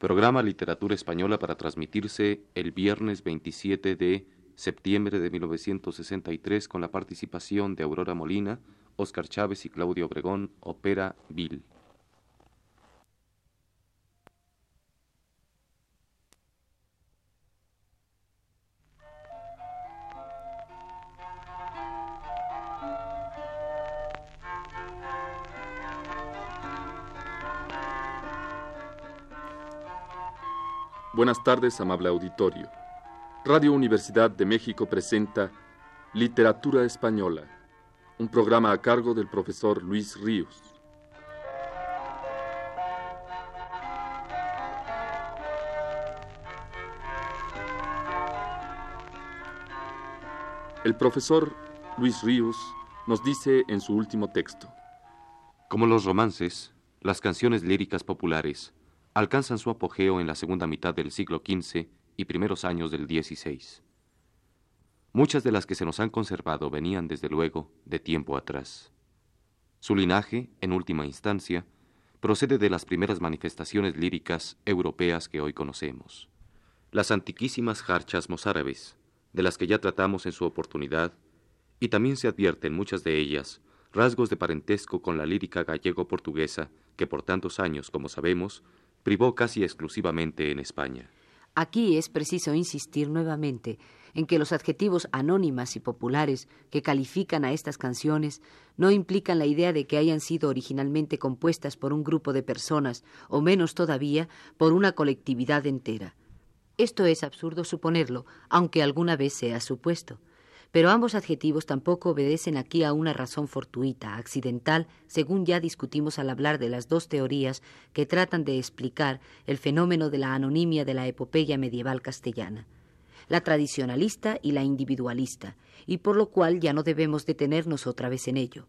Programa Literatura Española para transmitirse el viernes 27 de septiembre de 1963 con la participación de Aurora Molina, Óscar Chávez y Claudio Obregón, Opera Bill. Buenas tardes, amable auditorio. Radio Universidad de México presenta Literatura Española, un programa a cargo del profesor Luis Ríos. El profesor Luis Ríos nos dice en su último texto. Como los romances, las canciones líricas populares alcanzan su apogeo en la segunda mitad del siglo XV y primeros años del XVI. Muchas de las que se nos han conservado venían, desde luego, de tiempo atrás. Su linaje, en última instancia, procede de las primeras manifestaciones líricas europeas que hoy conocemos. Las antiquísimas jarchas mozárabes, de las que ya tratamos en su oportunidad, y también se advierten muchas de ellas rasgos de parentesco con la lírica gallego-portuguesa que por tantos años, como sabemos, privó casi exclusivamente en España. Aquí es preciso insistir nuevamente en que los adjetivos anónimas y populares que califican a estas canciones no implican la idea de que hayan sido originalmente compuestas por un grupo de personas, o menos todavía por una colectividad entera. Esto es absurdo suponerlo, aunque alguna vez sea supuesto. Pero ambos adjetivos tampoco obedecen aquí a una razón fortuita, accidental, según ya discutimos al hablar de las dos teorías que tratan de explicar el fenómeno de la anonimia de la epopeya medieval castellana, la tradicionalista y la individualista, y por lo cual ya no debemos detenernos otra vez en ello.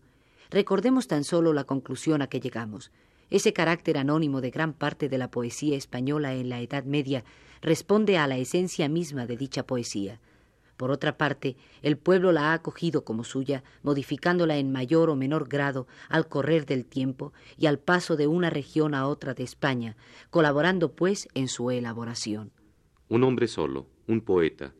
Recordemos tan solo la conclusión a que llegamos. Ese carácter anónimo de gran parte de la poesía española en la Edad Media responde a la esencia misma de dicha poesía por otra parte, el pueblo la ha acogido como suya, modificándola en mayor o menor grado al correr del tiempo y al paso de una región a otra de España, colaborando pues en su elaboración. Un hombre solo, un poeta,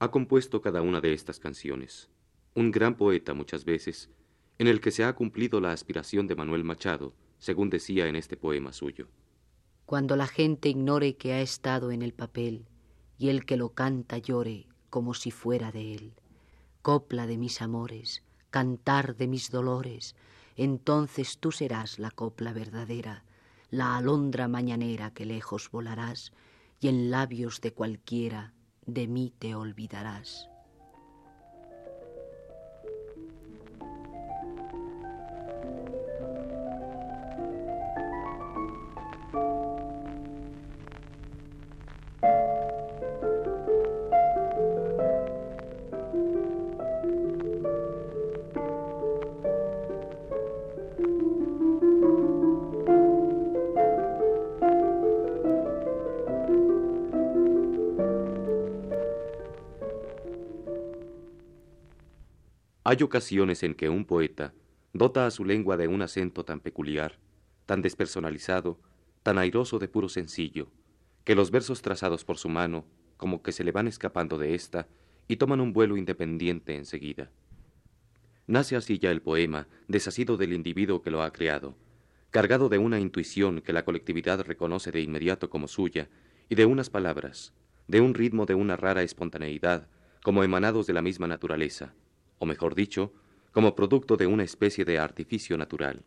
ha compuesto cada una de estas canciones. Un gran poeta muchas veces, en el que se ha cumplido la aspiración de Manuel Machado, según decía en este poema suyo. Cuando la gente ignore que ha estado en el papel y el que lo canta llore como si fuera de él. Copla de mis amores, cantar de mis dolores, entonces tú serás la copla verdadera, la alondra mañanera que lejos volarás, y en labios de cualquiera de mí te olvidarás. Hay ocasiones en que un poeta dota a su lengua de un acento tan peculiar, tan despersonalizado, tan airoso de puro sencillo, que los versos trazados por su mano como que se le van escapando de ésta y toman un vuelo independiente enseguida. Nace así ya el poema, desasido del individuo que lo ha creado, cargado de una intuición que la colectividad reconoce de inmediato como suya, y de unas palabras, de un ritmo de una rara espontaneidad, como emanados de la misma naturaleza, o mejor dicho, como producto de una especie de artificio natural.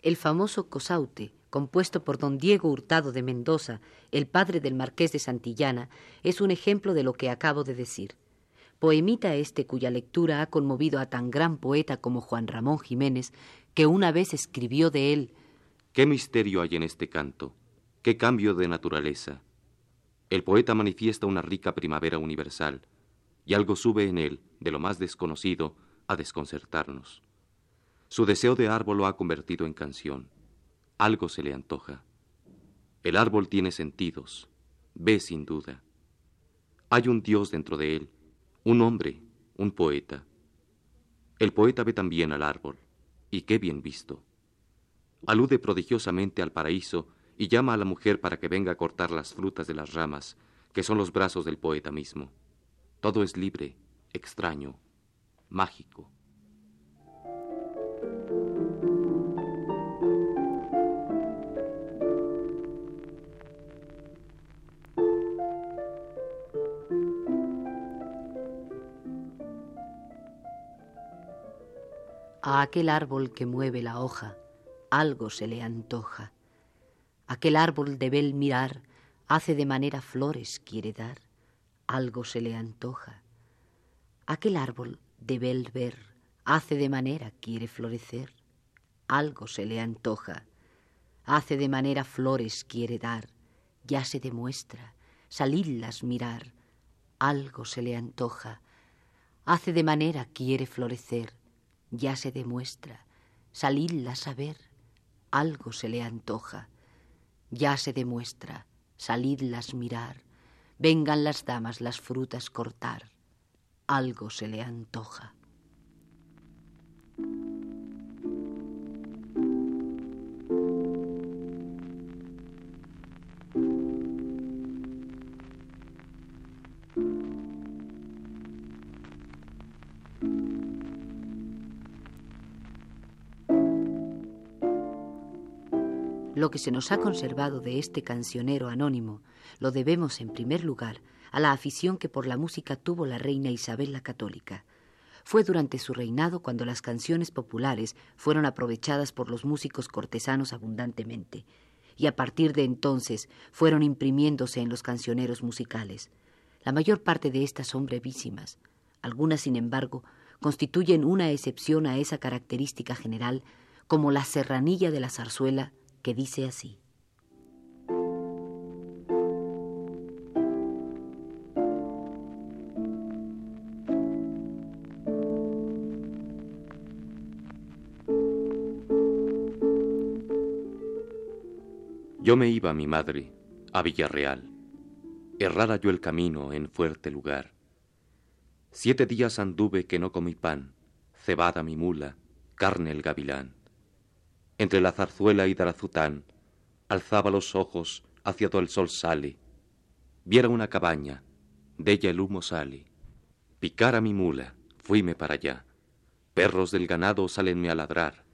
El famoso Cosaute, compuesto por don Diego Hurtado de Mendoza, el padre del marqués de Santillana, es un ejemplo de lo que acabo de decir. Poemita este cuya lectura ha conmovido a tan gran poeta como Juan Ramón Jiménez, que una vez escribió de él ¿Qué misterio hay en este canto? ¿Qué cambio de naturaleza? El poeta manifiesta una rica primavera universal, y algo sube en él, de lo más desconocido, a desconcertarnos. Su deseo de árbol lo ha convertido en canción. Algo se le antoja. El árbol tiene sentidos, ve sin duda. Hay un Dios dentro de él, un hombre, un poeta. El poeta ve también al árbol, y qué bien visto. Alude prodigiosamente al paraíso y llama a la mujer para que venga a cortar las frutas de las ramas, que son los brazos del poeta mismo. Todo es libre, extraño, mágico. A aquel árbol que mueve la hoja, algo se le antoja. Aquel árbol de bel mirar, hace de manera flores quiere dar, algo se le antoja. Aquel árbol de bel ver, hace de manera quiere florecer, algo se le antoja. Hace de manera flores quiere dar, ya se demuestra, salidlas mirar, algo se le antoja. Hace de manera quiere florecer, ya se demuestra, salidlas a ver, algo se le antoja, ya se demuestra, salidlas mirar, vengan las damas las frutas cortar, algo se le antoja. Lo que se nos ha conservado de este cancionero anónimo lo debemos en primer lugar a la afición que por la música tuvo la reina Isabel la Católica. Fue durante su reinado cuando las canciones populares fueron aprovechadas por los músicos cortesanos abundantemente, y a partir de entonces fueron imprimiéndose en los cancioneros musicales. La mayor parte de estas son brevísimas. Algunas, sin embargo, constituyen una excepción a esa característica general, como la serranilla de la zarzuela que dice así. Yo me iba, mi madre, a Villarreal. Errara yo el camino en fuerte lugar. Siete días anduve que no comí pan, cebada mi mula, carne el gavilán entre la zarzuela y Darazután, alzaba los ojos hacia donde el sol sale. Viera una cabaña, de ella el humo sale. Picara mi mula, fuime para allá. Perros del ganado salenme a ladrar.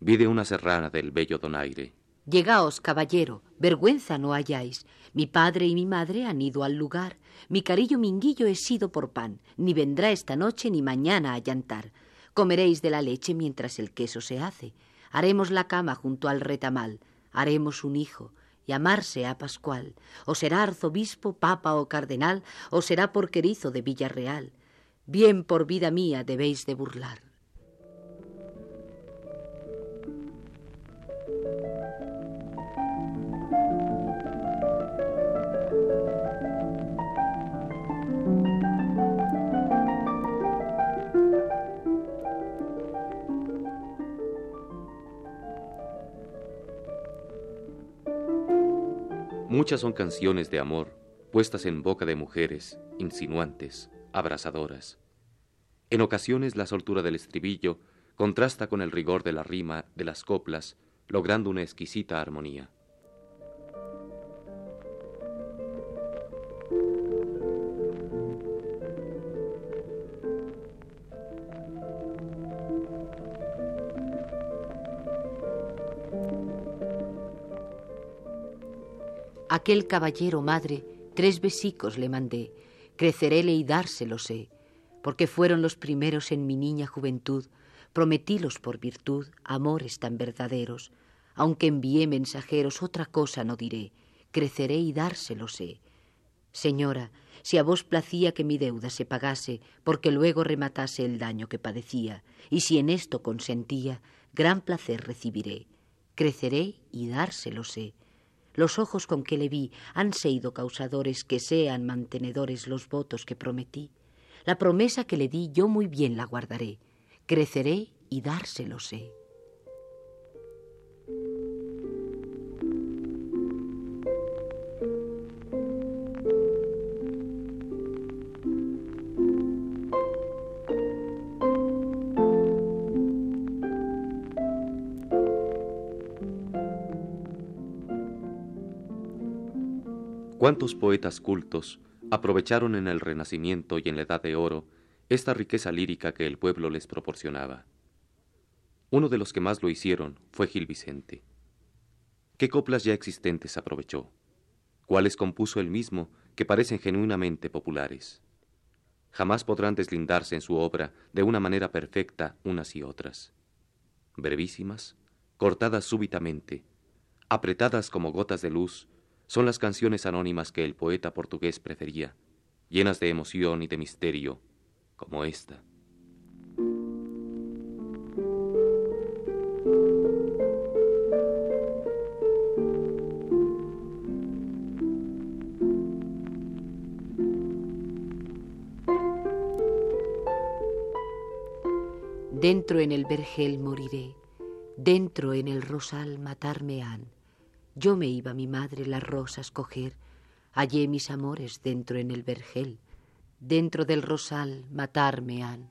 Vi de una serrana del bello donaire. Llegaos, caballero, vergüenza no halláis. Mi padre y mi madre han ido al lugar. Mi carillo minguillo he sido por pan, ni vendrá esta noche ni mañana a llantar. Comeréis de la leche mientras el queso se hace. Haremos la cama junto al retamal, haremos un hijo, llamarse a Pascual, o será arzobispo, papa o cardenal, o será porquerizo de Villarreal. Bien por vida mía debéis de burlar. Muchas son canciones de amor puestas en boca de mujeres, insinuantes, abrasadoras. En ocasiones la soltura del estribillo contrasta con el rigor de la rima de las coplas, logrando una exquisita armonía. Aquel caballero madre, tres besicos le mandé, creceréle y dárselo sé, porque fueron los primeros en mi niña juventud, prometílos por virtud, amores tan verdaderos, aunque envié mensajeros, otra cosa no diré, creceré y dárselo sé. Señora, si a vos placía que mi deuda se pagase, porque luego rematase el daño que padecía, y si en esto consentía, gran placer recibiré. Creceré y dárselo sé los ojos con que le vi han sido causadores que sean mantenedores los votos que prometí. La promesa que le di yo muy bien la guardaré. Creceré y dárselo sé. ¿Cuántos poetas cultos aprovecharon en el Renacimiento y en la Edad de Oro esta riqueza lírica que el pueblo les proporcionaba? Uno de los que más lo hicieron fue Gil Vicente. ¿Qué coplas ya existentes aprovechó? ¿Cuáles compuso él mismo que parecen genuinamente populares? Jamás podrán deslindarse en su obra de una manera perfecta unas y otras. Brevísimas, cortadas súbitamente, apretadas como gotas de luz, son las canciones anónimas que el poeta portugués prefería, llenas de emoción y de misterio, como esta. Dentro en el vergel moriré, dentro en el rosal matarme han yo me iba mi madre las rosas coger, hallé mis amores dentro en el vergel, dentro del rosal matarme han.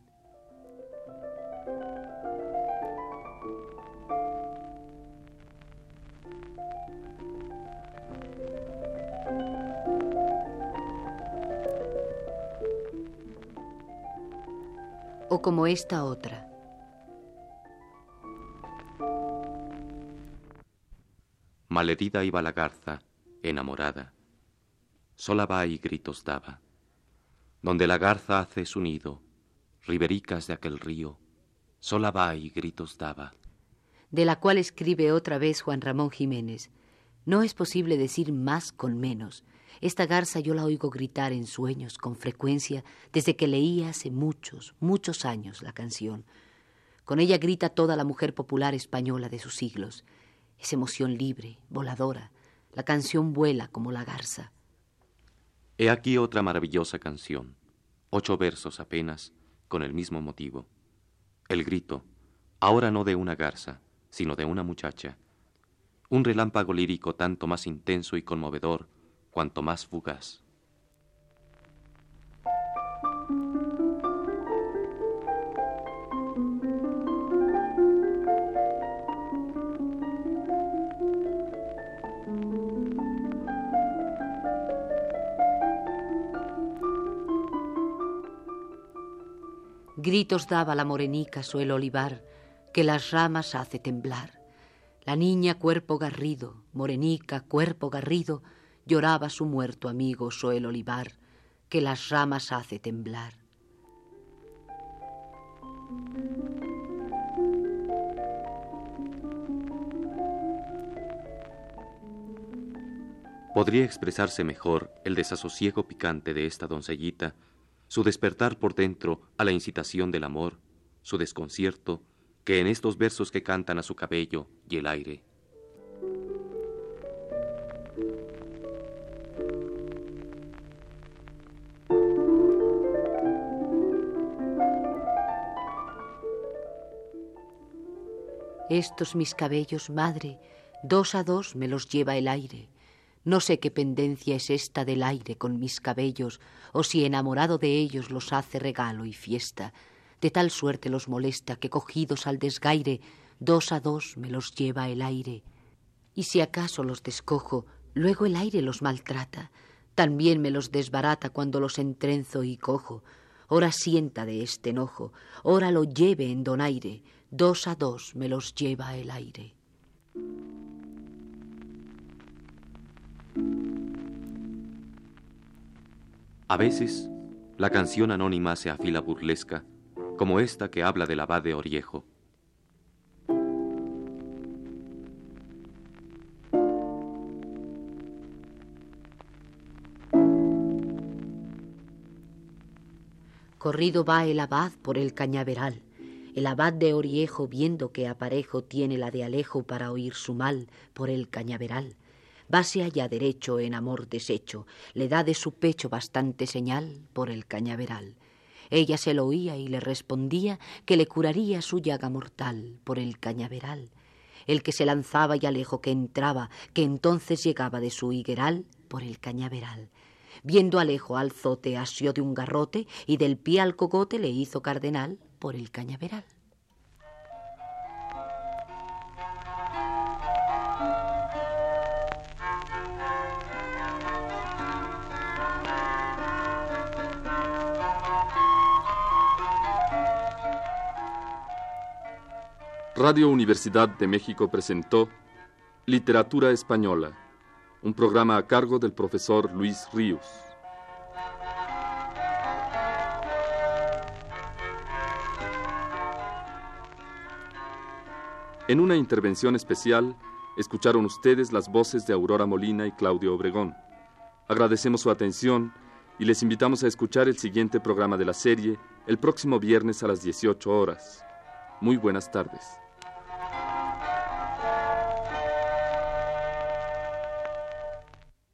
O como esta otra. Malherida iba la garza, enamorada. Sola va y gritos daba. Donde la garza hace su nido, ribericas de aquel río, sola va y gritos daba. De la cual escribe otra vez Juan Ramón Jiménez. No es posible decir más con menos. Esta garza yo la oigo gritar en sueños con frecuencia desde que leía hace muchos, muchos años la canción. Con ella grita toda la mujer popular española de sus siglos. Es emoción libre, voladora. La canción vuela como la garza. He aquí otra maravillosa canción. Ocho versos apenas, con el mismo motivo. El grito, ahora no de una garza, sino de una muchacha. Un relámpago lírico tanto más intenso y conmovedor cuanto más fugaz. Gritos daba la morenica su el olivar, que las ramas hace temblar. La niña cuerpo garrido, morenica cuerpo garrido, lloraba su muerto amigo so el olivar, que las ramas hace temblar. Podría expresarse mejor el desasosiego picante de esta doncellita su despertar por dentro a la incitación del amor, su desconcierto, que en estos versos que cantan a su cabello y el aire. Estos mis cabellos, madre, dos a dos me los lleva el aire. No sé qué pendencia es esta del aire con mis cabellos, o si enamorado de ellos los hace regalo y fiesta. De tal suerte los molesta que cogidos al desgaire, dos a dos me los lleva el aire. Y si acaso los descojo, luego el aire los maltrata. También me los desbarata cuando los entrenzo y cojo. Ora sienta de este enojo, ora lo lleve en donaire, dos a dos me los lleva el aire. A veces, la canción anónima se afila burlesca, como esta que habla del abad de Oriejo. Corrido va el abad por el cañaveral. El abad de Oriejo, viendo que aparejo tiene la de Alejo para oír su mal por el cañaveral, Vase allá derecho en amor deshecho, le da de su pecho bastante señal por el cañaveral. Ella se lo oía y le respondía que le curaría su llaga mortal por el cañaveral. El que se lanzaba y alejo que entraba, que entonces llegaba de su higueral por el cañaveral. Viendo Alejo al zote asió de un garrote y del pie al cogote le hizo cardenal por el cañaveral. Radio Universidad de México presentó Literatura Española, un programa a cargo del profesor Luis Ríos. En una intervención especial, escucharon ustedes las voces de Aurora Molina y Claudio Obregón. Agradecemos su atención y les invitamos a escuchar el siguiente programa de la serie el próximo viernes a las 18 horas. Muy buenas tardes.